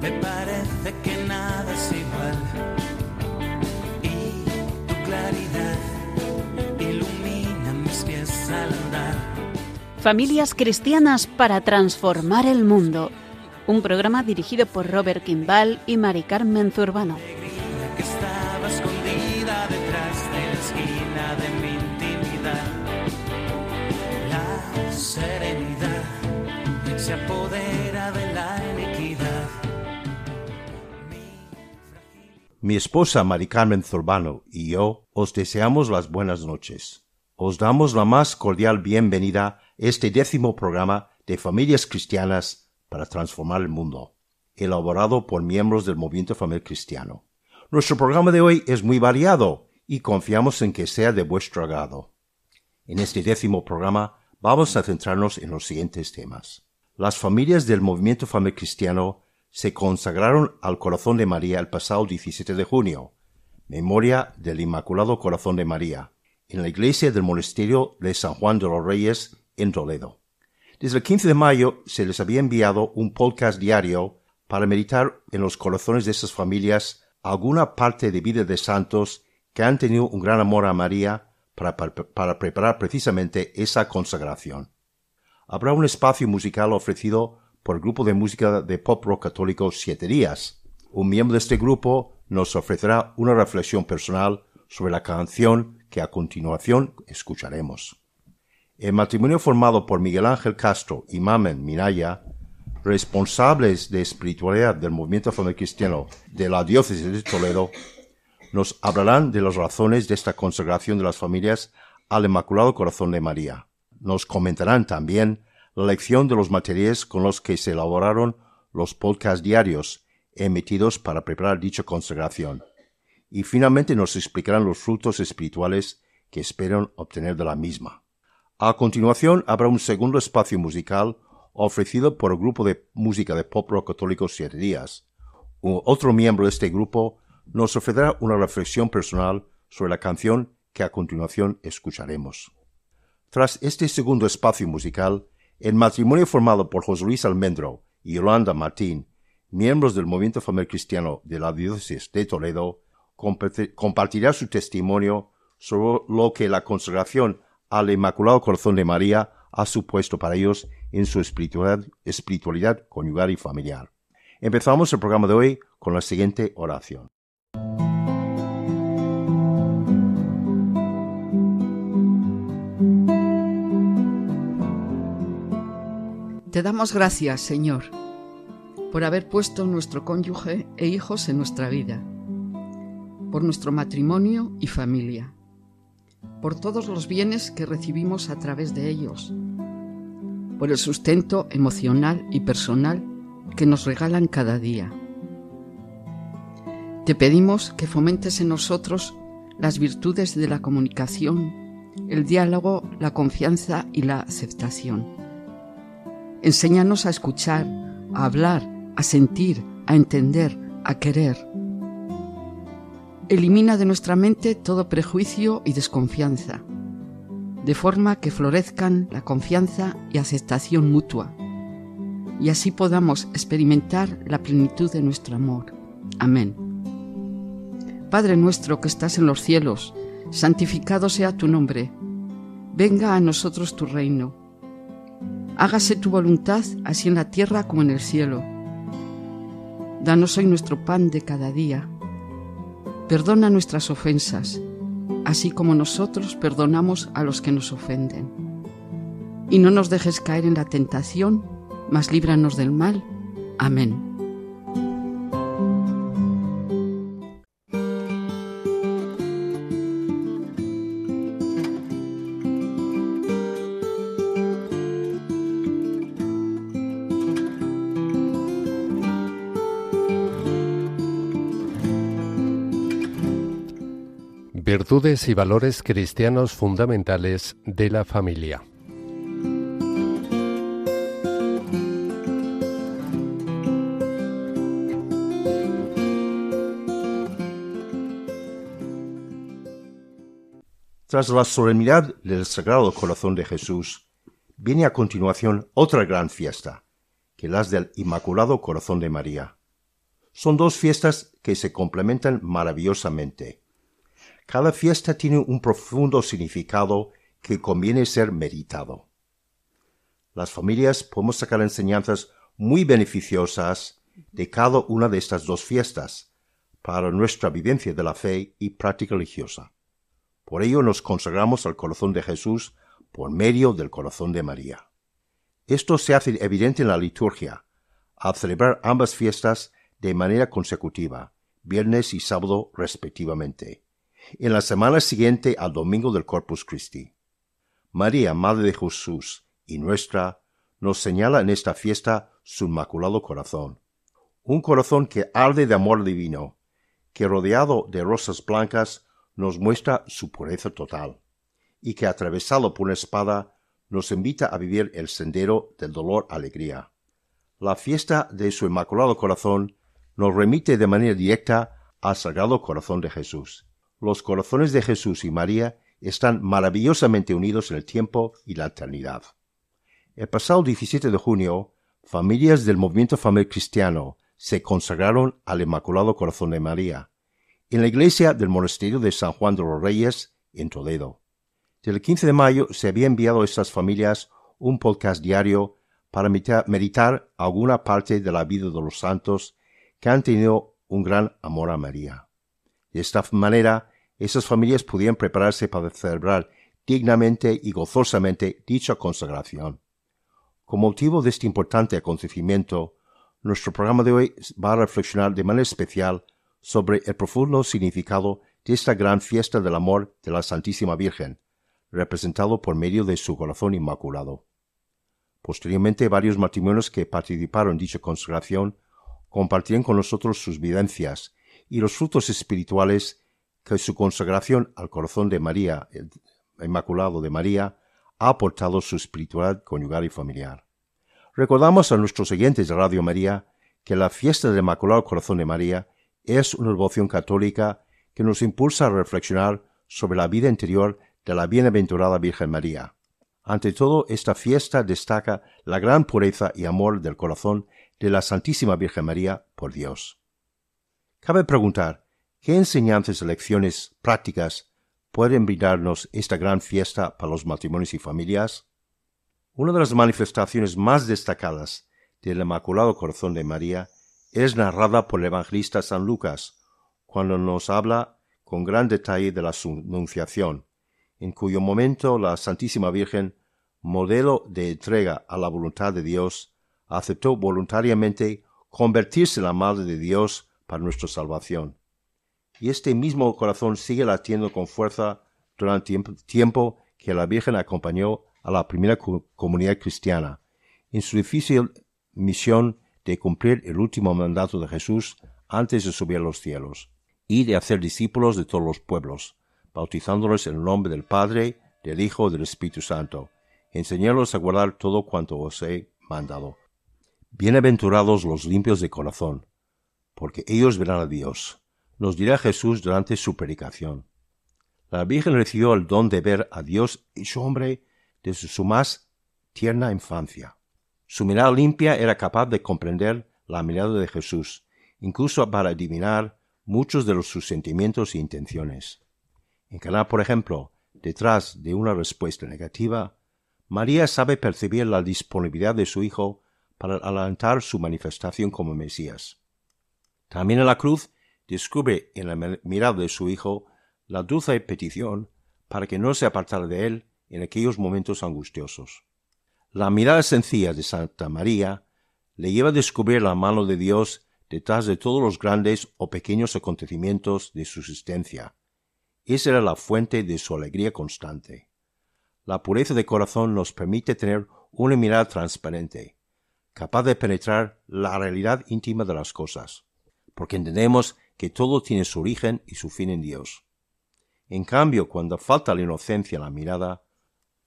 Me parece que nada es igual. Y tu claridad ilumina mis pies al andar. Familias cristianas para transformar el mundo. Un programa dirigido por Robert Kimball y Mari Carmen Zurbano. que estaba escondida detrás de la esquina de mi intimidad. La serenidad se apodera Mi esposa Mari Carmen Zurbano y yo os deseamos las buenas noches. Os damos la más cordial bienvenida a este décimo programa de Familias Cristianas para Transformar el Mundo, elaborado por miembros del Movimiento Familiar Cristiano. Nuestro programa de hoy es muy variado y confiamos en que sea de vuestro agrado. En este décimo programa vamos a centrarnos en los siguientes temas. Las familias del Movimiento Familiar Cristiano se consagraron al Corazón de María el pasado 17 de junio, memoria del Inmaculado Corazón de María, en la iglesia del Monasterio de San Juan de los Reyes en Toledo. Desde el 15 de mayo se les había enviado un podcast diario para meditar en los corazones de esas familias alguna parte de vida de santos que han tenido un gran amor a María para, para, para preparar precisamente esa consagración. Habrá un espacio musical ofrecido por el grupo de música de pop rock católico Siete Días. Un miembro de este grupo nos ofrecerá una reflexión personal sobre la canción que a continuación escucharemos. El matrimonio formado por Miguel Ángel Castro y Mamen Minaya, responsables de espiritualidad del movimiento familiar de la diócesis de Toledo, nos hablarán de las razones de esta consagración de las familias al Inmaculado Corazón de María. Nos comentarán también la lección de los materiales con los que se elaboraron los podcasts diarios emitidos para preparar dicha consagración. Y finalmente nos explicarán los frutos espirituales que esperan obtener de la misma. A continuación habrá un segundo espacio musical ofrecido por el grupo de música de pop rock católico Siete Días. Otro miembro de este grupo nos ofrecerá una reflexión personal sobre la canción que a continuación escucharemos. Tras este segundo espacio musical, el matrimonio formado por José Luis Almendro y Yolanda Martín, miembros del movimiento familiar cristiano de la diócesis de Toledo, compartirá su testimonio sobre lo que la consagración al Inmaculado Corazón de María ha supuesto para ellos en su espiritualidad, espiritualidad conyugal y familiar. Empezamos el programa de hoy con la siguiente oración. Te damos gracias, Señor, por haber puesto nuestro cónyuge e hijos en nuestra vida, por nuestro matrimonio y familia, por todos los bienes que recibimos a través de ellos, por el sustento emocional y personal que nos regalan cada día. Te pedimos que fomentes en nosotros las virtudes de la comunicación, el diálogo, la confianza y la aceptación Enséñanos a escuchar, a hablar, a sentir, a entender, a querer. Elimina de nuestra mente todo prejuicio y desconfianza, de forma que florezcan la confianza y aceptación mutua, y así podamos experimentar la plenitud de nuestro amor. Amén. Padre nuestro que estás en los cielos, santificado sea tu nombre. Venga a nosotros tu reino Hágase tu voluntad, así en la tierra como en el cielo. Danos hoy nuestro pan de cada día. Perdona nuestras ofensas, así como nosotros perdonamos a los que nos ofenden. Y no nos dejes caer en la tentación, mas líbranos del mal. Amén. Y valores cristianos fundamentales de la familia. Tras la solemnidad del Sagrado Corazón de Jesús, viene a continuación otra gran fiesta, que las del Inmaculado Corazón de María. Son dos fiestas que se complementan maravillosamente. Cada fiesta tiene un profundo significado que conviene ser meditado. Las familias podemos sacar enseñanzas muy beneficiosas de cada una de estas dos fiestas para nuestra vivencia de la fe y práctica religiosa. Por ello nos consagramos al corazón de Jesús por medio del corazón de María. Esto se hace evidente en la liturgia, al celebrar ambas fiestas de manera consecutiva, viernes y sábado respectivamente, en la semana siguiente al domingo del Corpus Christi. María, Madre de Jesús y nuestra, nos señala en esta fiesta su inmaculado corazón, un corazón que arde de amor divino, que rodeado de rosas blancas nos muestra su pureza total, y que atravesado por una espada nos invita a vivir el sendero del dolor-alegría. La fiesta de su Inmaculado Corazón nos remite de manera directa al Sagrado Corazón de Jesús. Los corazones de Jesús y María están maravillosamente unidos en el tiempo y la eternidad. El pasado 17 de junio, familias del movimiento familiar cristiano se consagraron al Inmaculado Corazón de María en la iglesia del monasterio de San Juan de los Reyes en Toledo. Desde el 15 de mayo se había enviado a estas familias un podcast diario para meditar alguna parte de la vida de los santos que han tenido un gran amor a María. De esta manera, esas familias pudieron prepararse para celebrar dignamente y gozosamente dicha consagración. Con motivo de este importante acontecimiento, nuestro programa de hoy va a reflexionar de manera especial sobre el profundo significado de esta gran fiesta del amor de la Santísima Virgen, representado por medio de su corazón inmaculado. Posteriormente, varios matrimonios que participaron en dicha consagración compartían con nosotros sus vivencias y los frutos espirituales que su consagración al corazón de María, el Inmaculado de María, ha aportado su espiritualidad conyugal y familiar. Recordamos a nuestros oyentes de Radio María que la fiesta del Inmaculado Corazón de María es una devoción católica que nos impulsa a reflexionar sobre la vida interior de la bienaventurada Virgen María. Ante todo, esta fiesta destaca la gran pureza y amor del corazón de la Santísima Virgen María por Dios. Cabe preguntar, ¿qué enseñanzas y lecciones prácticas pueden brindarnos esta gran fiesta para los matrimonios y familias? Una de las manifestaciones más destacadas del Inmaculado Corazón de María es narrada por el evangelista San Lucas, cuando nos habla con gran detalle de la Anunciación, en cuyo momento la Santísima Virgen, modelo de entrega a la voluntad de Dios, aceptó voluntariamente convertirse en la Madre de Dios para nuestra salvación. Y este mismo corazón sigue latiendo con fuerza durante el tiempo que la Virgen acompañó a la primera comunidad cristiana en su difícil misión de cumplir el último mandato de Jesús antes de subir a los cielos, y de hacer discípulos de todos los pueblos, bautizándolos en el nombre del Padre, del Hijo y del Espíritu Santo, enseñarlos a guardar todo cuanto os he mandado. Bienaventurados los limpios de corazón, porque ellos verán a Dios, nos dirá Jesús durante su predicación. La Virgen recibió el don de ver a Dios y su hombre desde su más tierna infancia. Su mirada limpia era capaz de comprender la mirada de Jesús, incluso para adivinar muchos de sus sentimientos e intenciones. Encarnar, por ejemplo, detrás de una respuesta negativa, María sabe percibir la disponibilidad de su Hijo para adelantar su manifestación como Mesías. También en la cruz descubre en la mirada de su Hijo la dulce petición para que no se apartara de él en aquellos momentos angustiosos. La mirada sencilla de Santa María le lleva a descubrir la mano de Dios detrás de todos los grandes o pequeños acontecimientos de su existencia. Esa era la fuente de su alegría constante. La pureza de corazón nos permite tener una mirada transparente, capaz de penetrar la realidad íntima de las cosas, porque entendemos que todo tiene su origen y su fin en Dios. En cambio, cuando falta la inocencia en la mirada,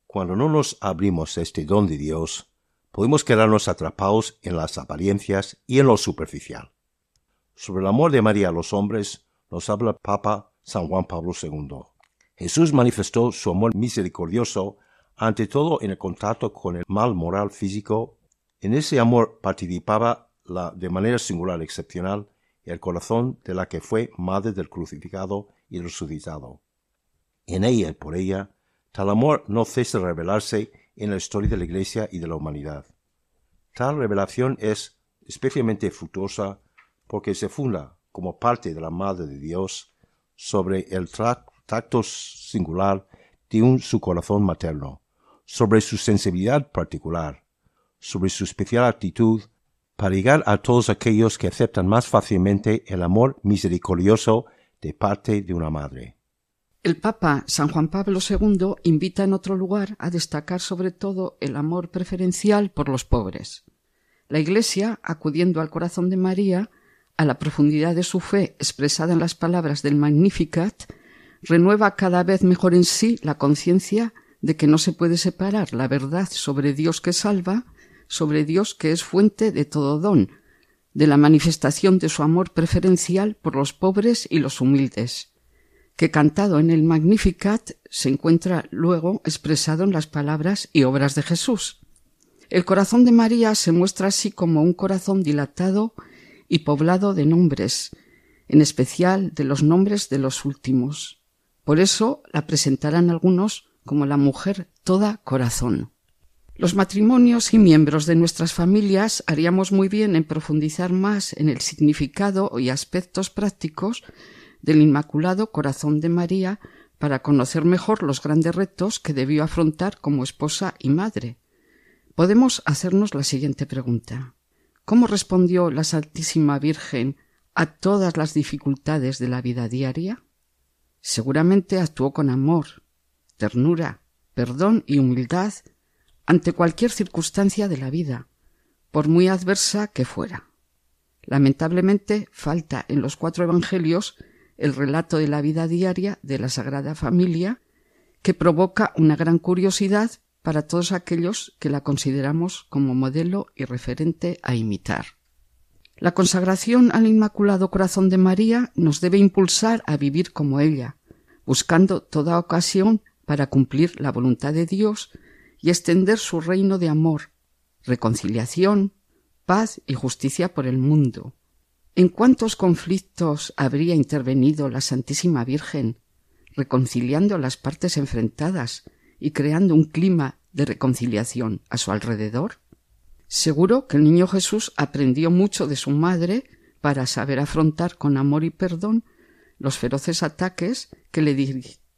cuando no nos abrimos a este don de Dios, podemos quedarnos atrapados en las apariencias y en lo superficial. Sobre el amor de María a los hombres nos habla el Papa San Juan Pablo II. Jesús manifestó su amor misericordioso ante todo en el contacto con el mal moral físico En ese amor participaba la, de manera singular y excepcional el corazón de la que fue madre del crucificado y resucitado. En ella y por ella, tal amor no cesa de revelarse en la historia de la Iglesia y de la humanidad. Tal revelación es especialmente fructuosa porque se funda como parte de la Madre de Dios sobre el tacto singular de un su corazón materno, sobre su sensibilidad particular, sobre su especial actitud para llegar a todos aquellos que aceptan más fácilmente el amor misericordioso de parte de una madre. El Papa San Juan Pablo II invita en otro lugar a destacar sobre todo el amor preferencial por los pobres. La Iglesia, acudiendo al corazón de María, a la profundidad de su fe expresada en las palabras del Magnificat, renueva cada vez mejor en sí la conciencia de que no se puede separar la verdad sobre Dios que salva, sobre Dios que es fuente de todo don, de la manifestación de su amor preferencial por los pobres y los humildes que cantado en el Magnificat se encuentra luego expresado en las palabras y obras de Jesús. El corazón de María se muestra así como un corazón dilatado y poblado de nombres, en especial de los nombres de los últimos. Por eso la presentarán algunos como la mujer toda corazón. Los matrimonios y miembros de nuestras familias haríamos muy bien en profundizar más en el significado y aspectos prácticos del Inmaculado Corazón de María para conocer mejor los grandes retos que debió afrontar como esposa y madre. Podemos hacernos la siguiente pregunta. ¿Cómo respondió la Santísima Virgen a todas las dificultades de la vida diaria? Seguramente actuó con amor, ternura, perdón y humildad ante cualquier circunstancia de la vida, por muy adversa que fuera. Lamentablemente falta en los cuatro evangelios el relato de la vida diaria de la Sagrada Familia, que provoca una gran curiosidad para todos aquellos que la consideramos como modelo y referente a imitar. La consagración al Inmaculado Corazón de María nos debe impulsar a vivir como ella, buscando toda ocasión para cumplir la voluntad de Dios y extender su reino de amor, reconciliación, paz y justicia por el mundo, ¿En cuántos conflictos habría intervenido la Santísima Virgen, reconciliando las partes enfrentadas y creando un clima de reconciliación a su alrededor? Seguro que el niño Jesús aprendió mucho de su madre para saber afrontar con amor y perdón los feroces ataques que le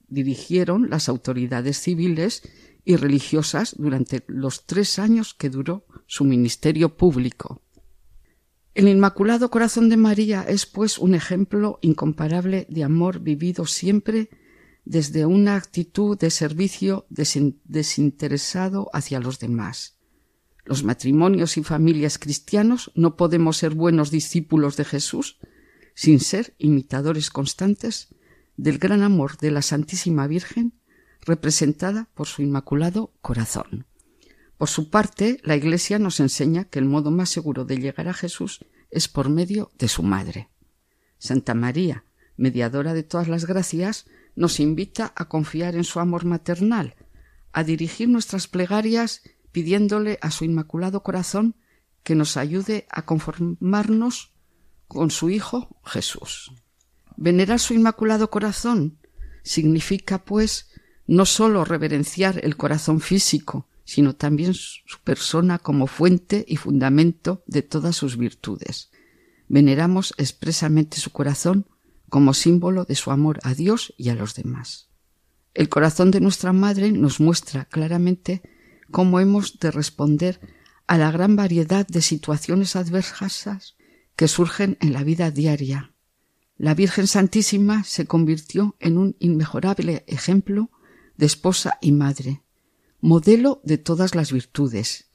dirigieron las autoridades civiles y religiosas durante los tres años que duró su ministerio público. El Inmaculado Corazón de María es, pues, un ejemplo incomparable de amor vivido siempre desde una actitud de servicio desinteresado hacia los demás. Los matrimonios y familias cristianos no podemos ser buenos discípulos de Jesús sin ser imitadores constantes del gran amor de la Santísima Virgen representada por su Inmaculado Corazón. Por su parte, la Iglesia nos enseña que el modo más seguro de llegar a Jesús es por medio de su madre. Santa María, mediadora de todas las gracias, nos invita a confiar en su amor maternal, a dirigir nuestras plegarias pidiéndole a su Inmaculado Corazón que nos ayude a conformarnos con su Hijo Jesús. Venerar su Inmaculado Corazón significa, pues, no sólo reverenciar el corazón físico, sino también su persona como fuente y fundamento de todas sus virtudes. Veneramos expresamente su corazón como símbolo de su amor a Dios y a los demás. El corazón de nuestra Madre nos muestra claramente cómo hemos de responder a la gran variedad de situaciones adversas que surgen en la vida diaria. La Virgen Santísima se convirtió en un inmejorable ejemplo de esposa y madre, modelo de todas las virtudes,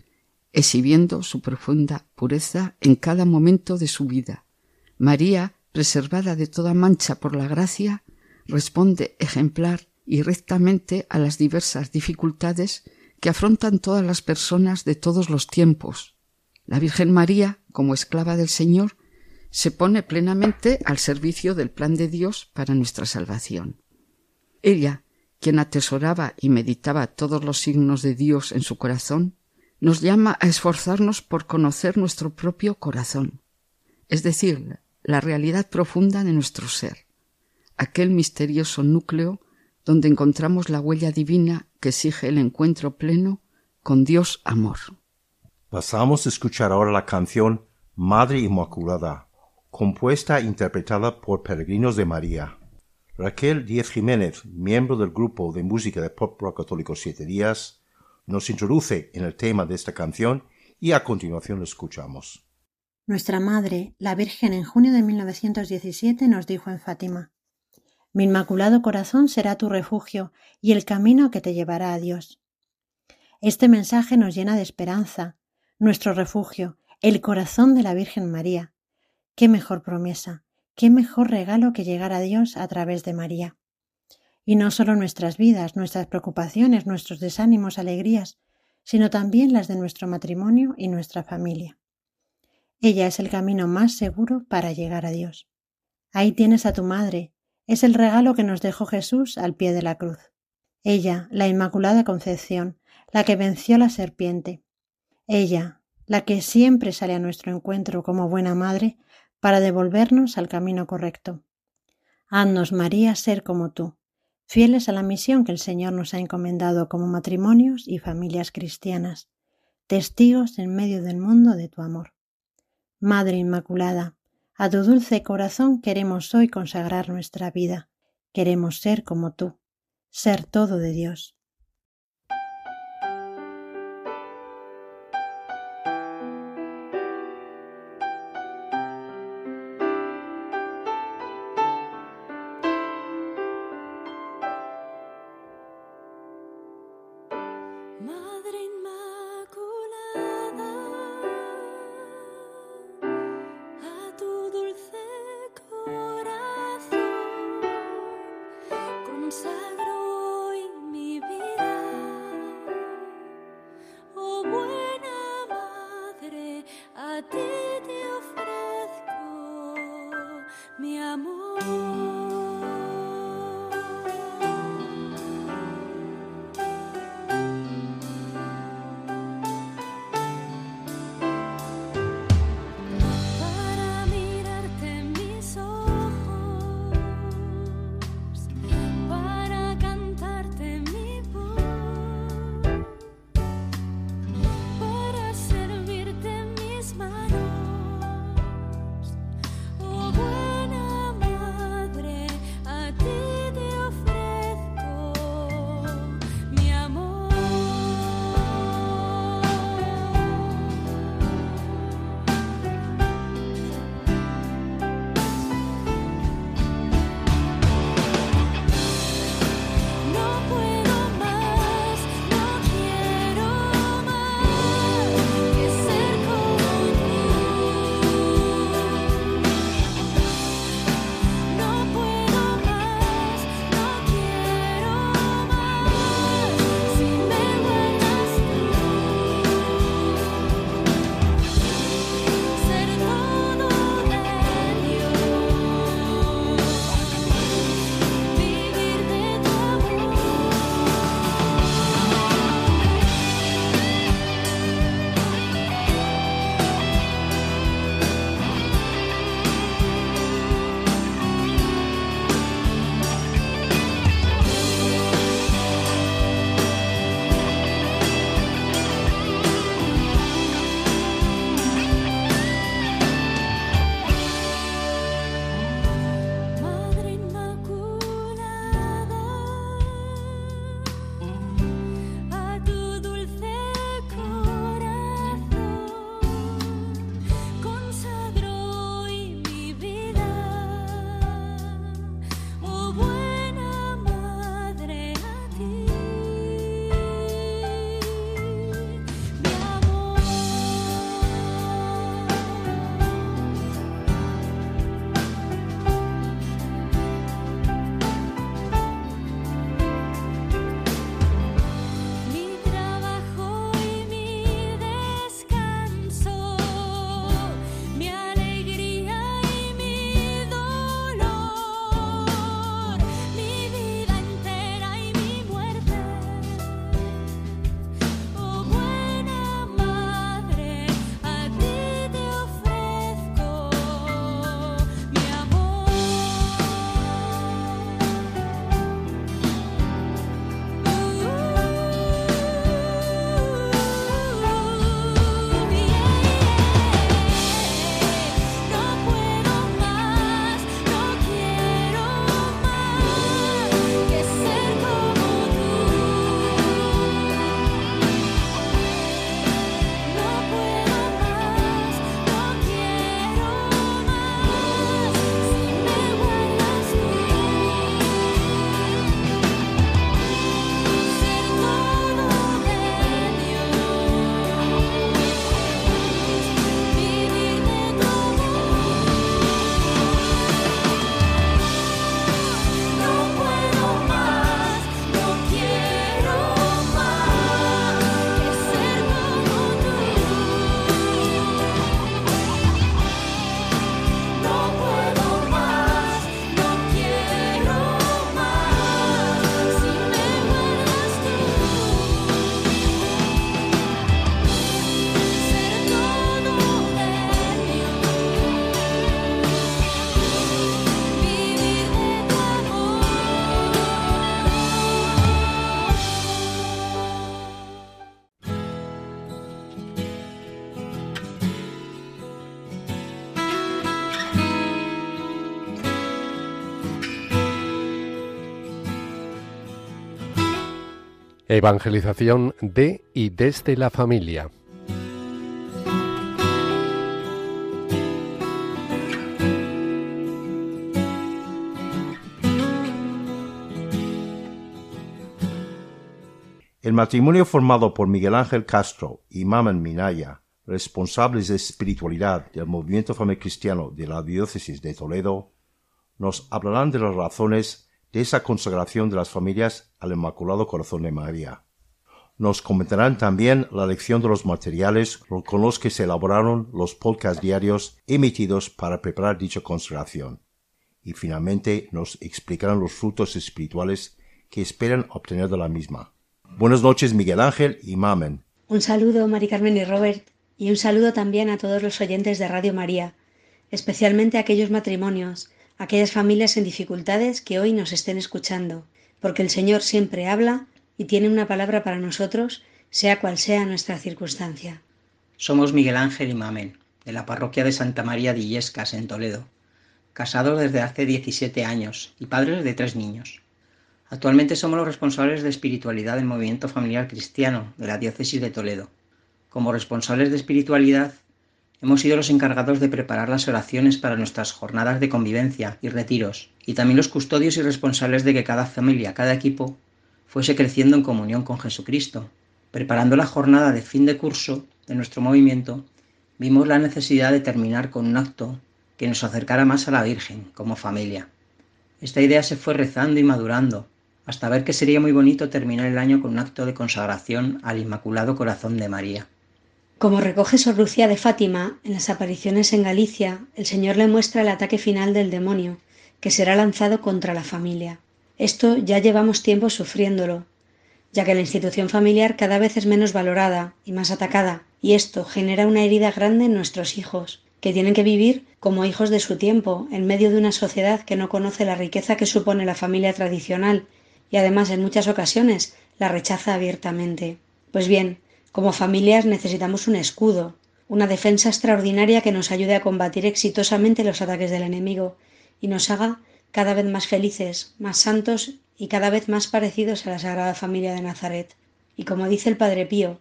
exhibiendo su profunda pureza en cada momento de su vida. María, preservada de toda mancha por la gracia, responde ejemplar y rectamente a las diversas dificultades que afrontan todas las personas de todos los tiempos. La Virgen María, como esclava del Señor, se pone plenamente al servicio del plan de Dios para nuestra salvación. Ella, quien atesoraba y meditaba todos los signos de Dios en su corazón, nos llama a esforzarnos por conocer nuestro propio corazón, es decir, la realidad profunda de nuestro ser, aquel misterioso núcleo donde encontramos la huella divina que exige el encuentro pleno con Dios amor. Pasamos a escuchar ahora la canción Madre Inmaculada, compuesta e interpretada por Peregrinos de María. Raquel Díez Jiménez, miembro del grupo de música de pop rock católico Siete Días, nos introduce en el tema de esta canción y a continuación lo escuchamos. Nuestra Madre, la Virgen, en junio de 1917 nos dijo en Fátima, Mi Inmaculado Corazón será tu refugio y el camino que te llevará a Dios. Este mensaje nos llena de esperanza, nuestro refugio, el corazón de la Virgen María. Qué mejor promesa, qué mejor regalo que llegar a Dios a través de María. Y no solo nuestras vidas, nuestras preocupaciones, nuestros desánimos, alegrías, sino también las de nuestro matrimonio y nuestra familia. Ella es el camino más seguro para llegar a Dios. Ahí tienes a tu madre, es el regalo que nos dejó Jesús al pie de la cruz. Ella, la Inmaculada Concepción, la que venció la serpiente. Ella, la que siempre sale a nuestro encuentro como buena madre para devolvernos al camino correcto. Haznos, María, ser como tú, fieles a la misión que el Señor nos ha encomendado como matrimonios y familias cristianas, testigos en medio del mundo de tu amor. Madre Inmaculada, a tu dulce corazón queremos hoy consagrar nuestra vida, queremos ser como tú, ser todo de Dios. Evangelización de y desde la familia. El matrimonio formado por Miguel Ángel Castro y Mamen Minaya, responsables de espiritualidad del movimiento familiar cristiano de la diócesis de Toledo, nos hablarán de las razones de esa consagración de las familias al Inmaculado Corazón de María. Nos comentarán también la lección de los materiales con los que se elaboraron los podcasts diarios emitidos para preparar dicha consagración. Y finalmente nos explicarán los frutos espirituales que esperan obtener de la misma. Buenas noches, Miguel Ángel y Mamen. Un saludo, Mari Carmen y Robert, y un saludo también a todos los oyentes de Radio María, especialmente a aquellos matrimonios, aquellas familias en dificultades que hoy nos estén escuchando, porque el Señor siempre habla y tiene una palabra para nosotros, sea cual sea nuestra circunstancia. Somos Miguel Ángel y Mamen, de la parroquia de Santa María de Illescas, en Toledo, casados desde hace 17 años y padres de tres niños. Actualmente somos los responsables de espiritualidad del movimiento familiar cristiano de la diócesis de Toledo. Como responsables de espiritualidad, hemos sido los encargados de preparar las oraciones para nuestras jornadas de convivencia y retiros, y también los custodios y responsables de que cada familia, cada equipo, fuese creciendo en comunión con Jesucristo. Preparando la jornada de fin de curso de nuestro movimiento, vimos la necesidad de terminar con un acto que nos acercara más a la Virgen como familia. Esta idea se fue rezando y madurando, hasta ver que sería muy bonito terminar el año con un acto de consagración al Inmaculado Corazón de María. Como recoge Sor Lucía de Fátima en las apariciones en Galicia, el Señor le muestra el ataque final del demonio, que será lanzado contra la familia. Esto ya llevamos tiempo sufriéndolo, ya que la institución familiar cada vez es menos valorada y más atacada, y esto genera una herida grande en nuestros hijos, que tienen que vivir como hijos de su tiempo, en medio de una sociedad que no conoce la riqueza que supone la familia tradicional y además en muchas ocasiones la rechaza abiertamente. Pues bien, como familias necesitamos un escudo, una defensa extraordinaria que nos ayude a combatir exitosamente los ataques del enemigo y nos haga cada vez más felices, más santos y cada vez más parecidos a la Sagrada Familia de Nazaret. Y como dice el Padre Pío,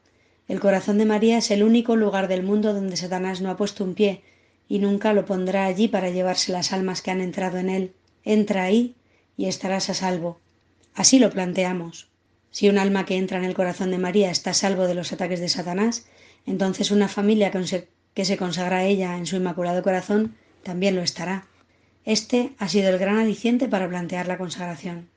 el corazón de María es el único lugar del mundo donde Satanás no ha puesto un pie y nunca lo pondrá allí para llevarse las almas que han entrado en él. Entra ahí y estarás a salvo. Así lo planteamos. Si un alma que entra en el corazón de María está salvo de los ataques de Satanás, entonces una familia que se consagra a ella en su inmaculado corazón también lo estará. Este ha sido el gran aliciente para plantear la consagración.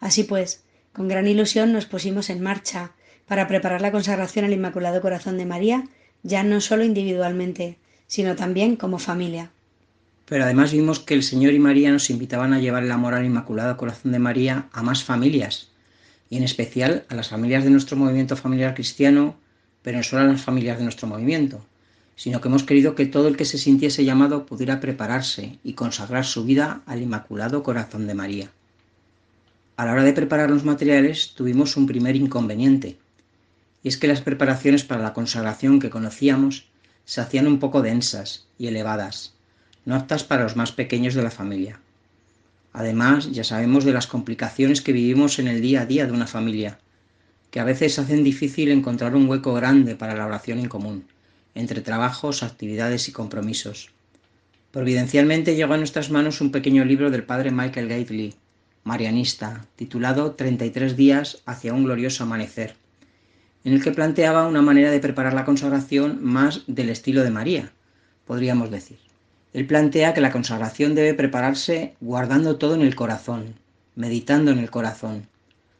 Así pues, con gran ilusión nos pusimos en marcha para preparar la consagración al Inmaculado Corazón de María, ya no solo individualmente, sino también como familia. Pero además vimos que el Señor y María nos invitaban a llevar el amor al Inmaculado Corazón de María a más familias, y en especial a las familias de nuestro movimiento familiar cristiano, pero no solo a las familias de nuestro movimiento, sino que hemos querido que todo el que se sintiese llamado pudiera prepararse y consagrar su vida al Inmaculado Corazón de María. A la hora de preparar los materiales tuvimos un primer inconveniente, y es que las preparaciones para la consagración que conocíamos se hacían un poco densas y elevadas, no aptas para los más pequeños de la familia. Además, ya sabemos de las complicaciones que vivimos en el día a día de una familia, que a veces hacen difícil encontrar un hueco grande para la oración en común, entre trabajos, actividades y compromisos. Providencialmente llegó a nuestras manos un pequeño libro del padre Michael Gately, marianista, titulado 33 días hacia un glorioso amanecer, en el que planteaba una manera de preparar la consagración más del estilo de María, podríamos decir. Él plantea que la consagración debe prepararse guardando todo en el corazón, meditando en el corazón,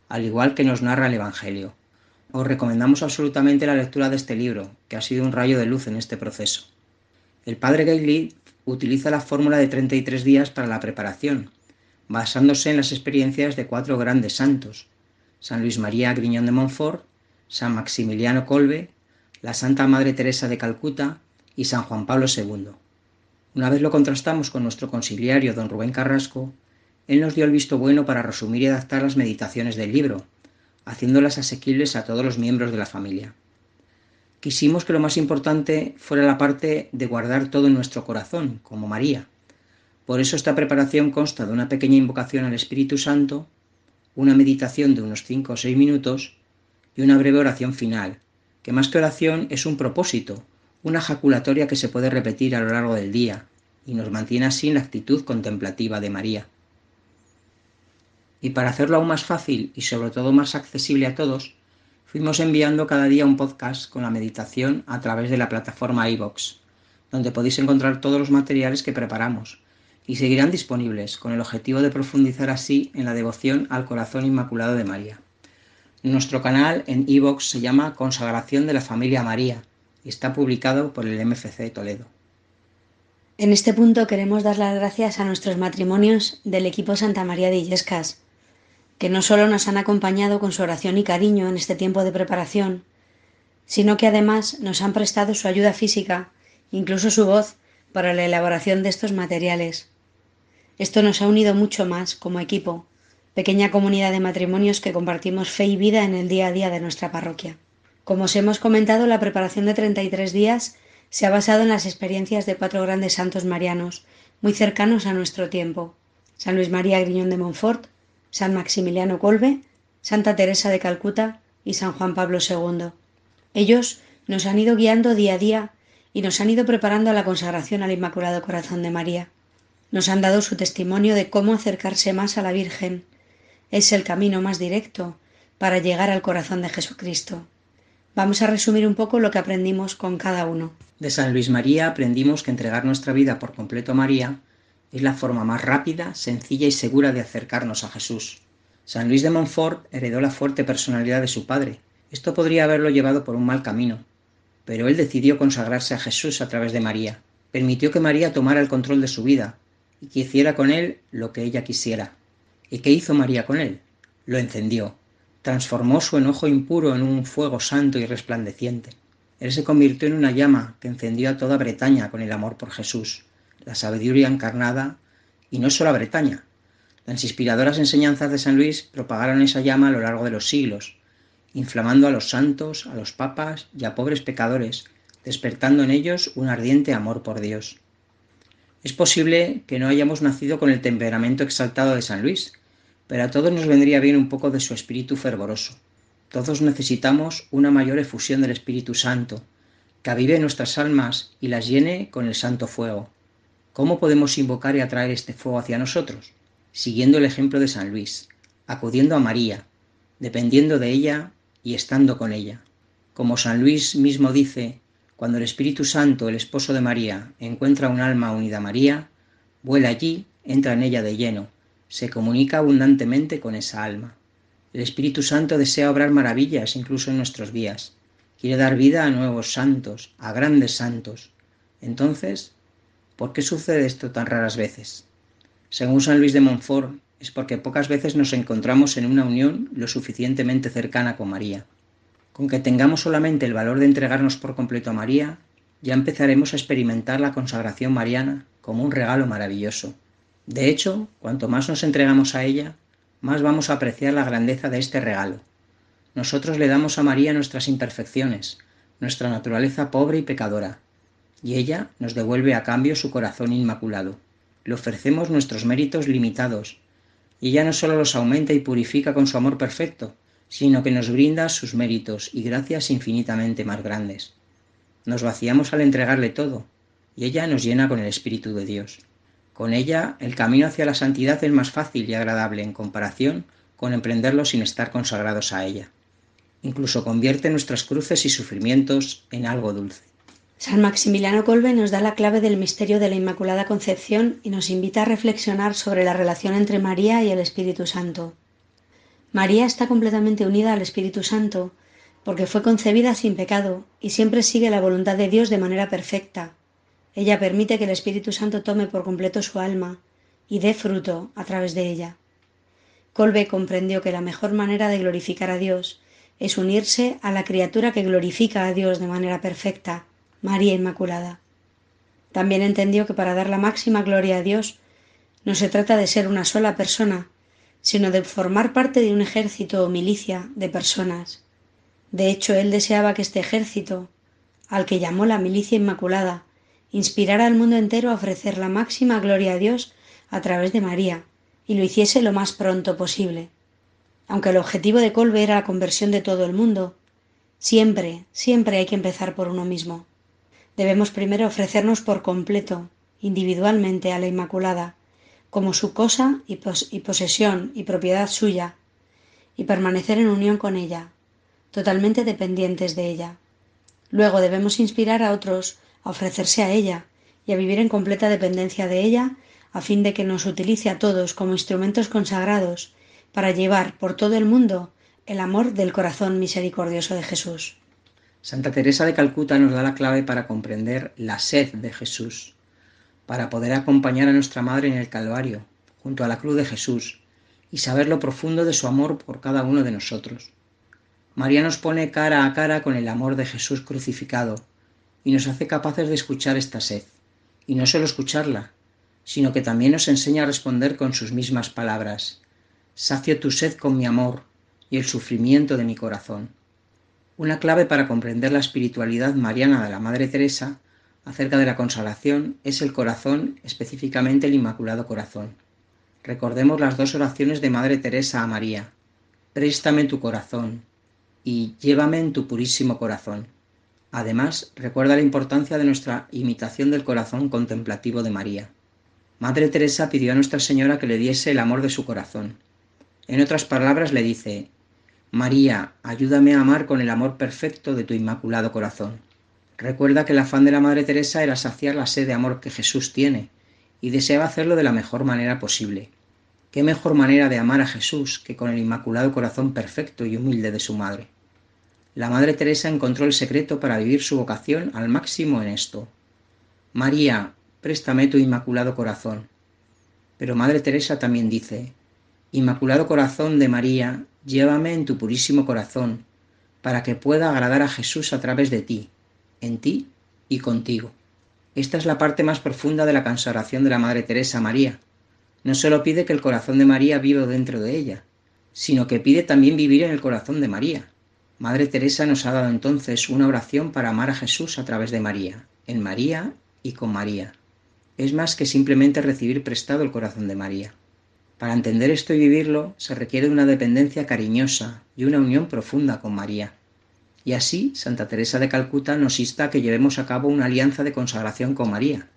al igual que nos narra el Evangelio. Os recomendamos absolutamente la lectura de este libro, que ha sido un rayo de luz en este proceso. El padre Gailey utiliza la fórmula de 33 días para la preparación, basándose en las experiencias de cuatro grandes santos, San Luis María Griñón de Montfort, San Maximiliano Colbe, la Santa Madre Teresa de Calcuta y San Juan Pablo II. Una vez lo contrastamos con nuestro conciliario don Rubén Carrasco, él nos dio el visto bueno para resumir y adaptar las meditaciones del libro, haciéndolas asequibles a todos los miembros de la familia. Quisimos que lo más importante fuera la parte de guardar todo en nuestro corazón, como María. Por eso esta preparación consta de una pequeña invocación al Espíritu Santo, una meditación de unos 5 o 6 minutos y una breve oración final, que más que oración es un propósito, una jaculatoria que se puede repetir a lo largo del día y nos mantiene así en la actitud contemplativa de María. Y para hacerlo aún más fácil y sobre todo más accesible a todos, fuimos enviando cada día un podcast con la meditación a través de la plataforma iVox, donde podéis encontrar todos los materiales que preparamos y seguirán disponibles con el objetivo de profundizar así en la devoción al corazón inmaculado de María. Nuestro canal en iVox se llama Consagración de la Familia María está publicado por el MFC Toledo. En este punto queremos dar las gracias a nuestros matrimonios del equipo Santa María de Illescas, que no solo nos han acompañado con su oración y cariño en este tiempo de preparación, sino que además nos han prestado su ayuda física, incluso su voz, para la elaboración de estos materiales. Esto nos ha unido mucho más como equipo, pequeña comunidad de matrimonios que compartimos fe y vida en el día a día de nuestra parroquia. Como os hemos comentado, la preparación de 33 días se ha basado en las experiencias de cuatro grandes santos marianos, muy cercanos a nuestro tiempo. San Luis María Griñón de Montfort, San Maximiliano Colbe, Santa Teresa de Calcuta y San Juan Pablo II. Ellos nos han ido guiando día a día y nos han ido preparando a la consagración al Inmaculado Corazón de María. Nos han dado su testimonio de cómo acercarse más a la Virgen. Es el camino más directo para llegar al corazón de Jesucristo. Vamos a resumir un poco lo que aprendimos con cada uno. De San Luis María aprendimos que entregar nuestra vida por completo a María es la forma más rápida, sencilla y segura de acercarnos a Jesús. San Luis de Montfort heredó la fuerte personalidad de su padre. Esto podría haberlo llevado por un mal camino, pero él decidió consagrarse a Jesús a través de María. Permitió que María tomara el control de su vida y que hiciera con él lo que ella quisiera. ¿Y qué hizo María con él? Lo encendió. Transformó su enojo impuro en un fuego santo y resplandeciente. Él se convirtió en una llama que encendió a toda Bretaña con el amor por Jesús la sabiduría encarnada, y no solo a Bretaña. Las inspiradoras enseñanzas de San Luis propagaron esa llama a lo largo de los siglos, inflamando a los santos, a los papas y a pobres pecadores, despertando en ellos un ardiente amor por Dios. Es posible que no hayamos nacido con el temperamento exaltado de San Luis, pero a todos nos vendría bien un poco de su espíritu fervoroso. Todos necesitamos una mayor efusión del Espíritu Santo, que avive nuestras almas y las llene con el santo fuego. ¿Cómo podemos invocar y atraer este fuego hacia nosotros? Siguiendo el ejemplo de San Luis, acudiendo a María, dependiendo de ella y estando con ella. Como San Luis mismo dice, cuando el Espíritu Santo, el esposo de María, encuentra un alma unida a María, vuela allí, entra en ella de lleno, se comunica abundantemente con esa alma. El Espíritu Santo desea obrar maravillas incluso en nuestros días. Quiere dar vida a nuevos santos, a grandes santos. Entonces, ¿Por qué sucede esto tan raras veces? Según San Luis de Montfort, es porque pocas veces nos encontramos en una unión lo suficientemente cercana con María. Con que tengamos solamente el valor de entregarnos por completo a María, ya empezaremos a experimentar la consagración mariana como un regalo maravilloso. De hecho, cuanto más nos entregamos a ella, más vamos a apreciar la grandeza de este regalo. Nosotros le damos a María nuestras imperfecciones, nuestra naturaleza pobre y pecadora, y ella nos devuelve a cambio su corazón inmaculado. Le ofrecemos nuestros méritos limitados, y ella no solo los aumenta y purifica con su amor perfecto, sino que nos brinda sus méritos y gracias infinitamente más grandes. Nos vaciamos al entregarle todo, y ella nos llena con el Espíritu de Dios. Con ella el camino hacia la santidad es más fácil y agradable en comparación con emprenderlo sin estar consagrados a ella. Incluso convierte nuestras cruces y sufrimientos en algo dulce. San Maximiliano Colbe nos da la clave del misterio de la Inmaculada Concepción y nos invita a reflexionar sobre la relación entre María y el Espíritu Santo. María está completamente unida al Espíritu Santo porque fue concebida sin pecado y siempre sigue la voluntad de Dios de manera perfecta. Ella permite que el Espíritu Santo tome por completo su alma y dé fruto a través de ella. Colbe comprendió que la mejor manera de glorificar a Dios es unirse a la criatura que glorifica a Dios de manera perfecta María Inmaculada. También entendió que para dar la máxima gloria a Dios no se trata de ser una sola persona, sino de formar parte de un ejército o milicia de personas. De hecho, él deseaba que este ejército, al que llamó la milicia Inmaculada, inspirara al mundo entero a ofrecer la máxima gloria a Dios a través de María, y lo hiciese lo más pronto posible. aunque el objetivo de Colbe era la conversión de todo el mundo. Siempre, siempre hay que empezar por uno mismo. Debemos primero ofrecernos por completo, individualmente, a la Inmaculada, como su cosa y, posesión y propiedad suya, y permanecer en unión con ella, totalmente dependientes de ella. Luego debemos inspirar a otros a ofrecerse a ella y a vivir en completa dependencia de ella, a fin de que nos utilice a todos como instrumentos consagrados para llevar por todo el mundo el amor del corazón misericordioso de Jesús. Santa Teresa de Calcuta nos da la clave para comprender la sed de Jesús, para poder acompañar a nuestra Madre en el Calvario, junto a la cruz de Jesús, y saber lo profundo de su amor por cada uno de nosotros. María nos pone cara a cara con el amor de Jesús crucificado y nos hace capaces de escuchar esta sed, y no solo escucharla, sino que también nos enseña a responder con sus mismas palabras, sacio tu sed con mi amor y el sufrimiento de mi corazón. Una clave para comprender la espiritualidad mariana de la Madre Teresa acerca de la consagración es el corazón, específicamente el Inmaculado Corazón. Recordemos las dos oraciones de Madre Teresa a María. Préstame tu corazón y llévame en tu purísimo corazón. Además, recuerda la importancia de nuestra imitación del corazón contemplativo de María. Madre Teresa pidió a Nuestra Señora que le diese el amor de su corazón, en otras palabras le dice, María, ayúdame a amar con el amor perfecto de tu inmaculado corazón. Recuerda que el afán de la Madre Teresa era saciar la sed de amor que Jesús tiene, y deseaba hacerlo de la mejor manera posible. ¿Qué mejor manera de amar a Jesús que con el inmaculado corazón perfecto y humilde de su madre? La Madre Teresa encontró el secreto para vivir su vocación al máximo en esto. María, préstame tu inmaculado corazón. Pero Madre Teresa también dice, Inmaculado Corazón de María, llévame en tu purísimo corazón, para que pueda agradar a Jesús a través de ti, en ti y contigo. Esta es la parte más profunda de la consagración de la Madre Teresa María. No solo pide que el corazón de María viva dentro de ella, sino que pide también vivir en el corazón de María. Madre Teresa nos ha dado entonces una oración para amar a Jesús a través de María, en María y con María. Es más que simplemente recibir prestado el corazón de María. Para entender esto y vivirlo se requiere una dependencia cariñosa y una unión profunda con María. Y así Santa Teresa de Calcuta nos insta a que llevemos a cabo una alianza de consagración con María,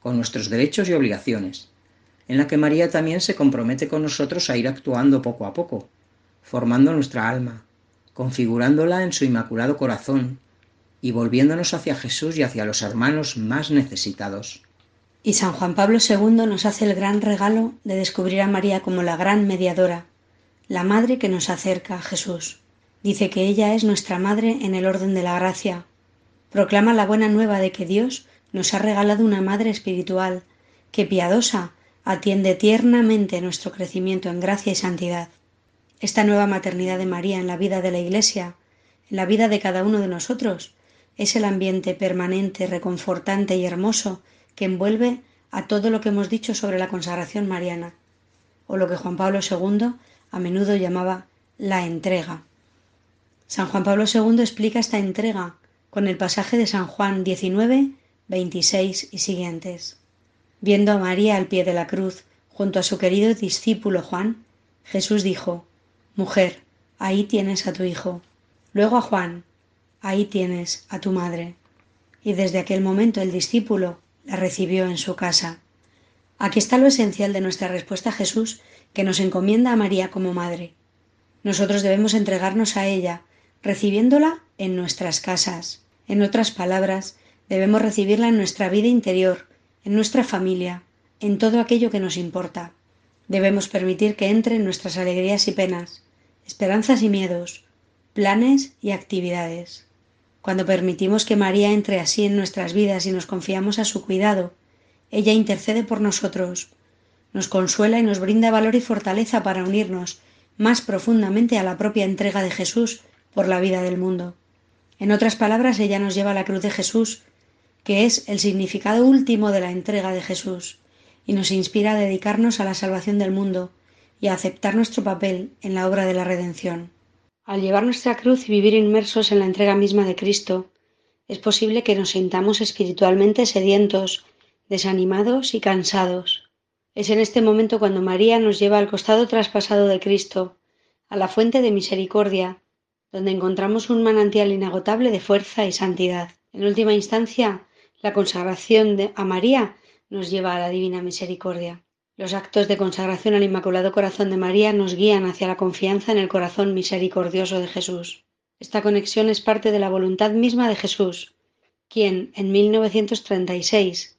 con nuestros derechos y obligaciones, en la que María también se compromete con nosotros a ir actuando poco a poco, formando nuestra alma, configurándola en su inmaculado corazón y volviéndonos hacia Jesús y hacia los hermanos más necesitados. Y San Juan Pablo II nos hace el gran regalo de descubrir a María como la gran mediadora, la madre que nos acerca a Jesús. Dice que ella es nuestra madre en el orden de la gracia. Proclama la buena nueva de que Dios nos ha regalado una madre espiritual, que piadosa atiende tiernamente nuestro crecimiento en gracia y santidad. Esta nueva maternidad de María en la vida de la Iglesia, en la vida de cada uno de nosotros, es el ambiente permanente, reconfortante y hermoso que envuelve a todo lo que hemos dicho sobre la consagración mariana, o lo que Juan Pablo II a menudo llamaba la entrega. San Juan Pablo II explica esta entrega con el pasaje de San Juan 19, 26 y siguientes. Viendo a María al pie de la cruz, junto a su querido discípulo Juan, Jesús dijo, Mujer, ahí tienes a tu hijo. Luego a Juan, ahí tienes a tu madre. Y desde aquel momento el discípulo la recibió en su casa. Aquí está lo esencial de nuestra respuesta a Jesús, que nos encomienda a María como madre. Nosotros debemos entregarnos a ella, recibiéndola en nuestras casas. En otras palabras, debemos recibirla en nuestra vida interior, en nuestra familia, en todo aquello que nos importa. Debemos permitir que entre en nuestras alegrías y penas, esperanzas y miedos, planes y actividades. Cuando permitimos que María entre así en nuestras vidas y nos confiamos a su cuidado, ella intercede por nosotros, nos consuela y nos brinda valor y fortaleza para unirnos más profundamente a la propia entrega de Jesús por la vida del mundo. En otras palabras, ella nos lleva a la cruz de Jesús, que es el significado último de la entrega de Jesús, y nos inspira a dedicarnos a la salvación del mundo y aceptar nuestro papel en la obra de la redención. Al llevar nuestra cruz y vivir inmersos en la entrega misma de Cristo, es posible que nos sintamos espiritualmente sedientos, desanimados y cansados. Es en este momento cuando María nos lleva al costado traspasado de Cristo, a la fuente de misericordia, donde encontramos un manantial inagotable de fuerza y santidad. En última instancia, la consagración a María nos lleva a la divina misericordia. Los actos de consagración al Inmaculado Corazón de María nos guían hacia la confianza en el corazón misericordioso de Jesús. Esta conexión es parte de la voluntad misma de Jesús, quien, en 1936,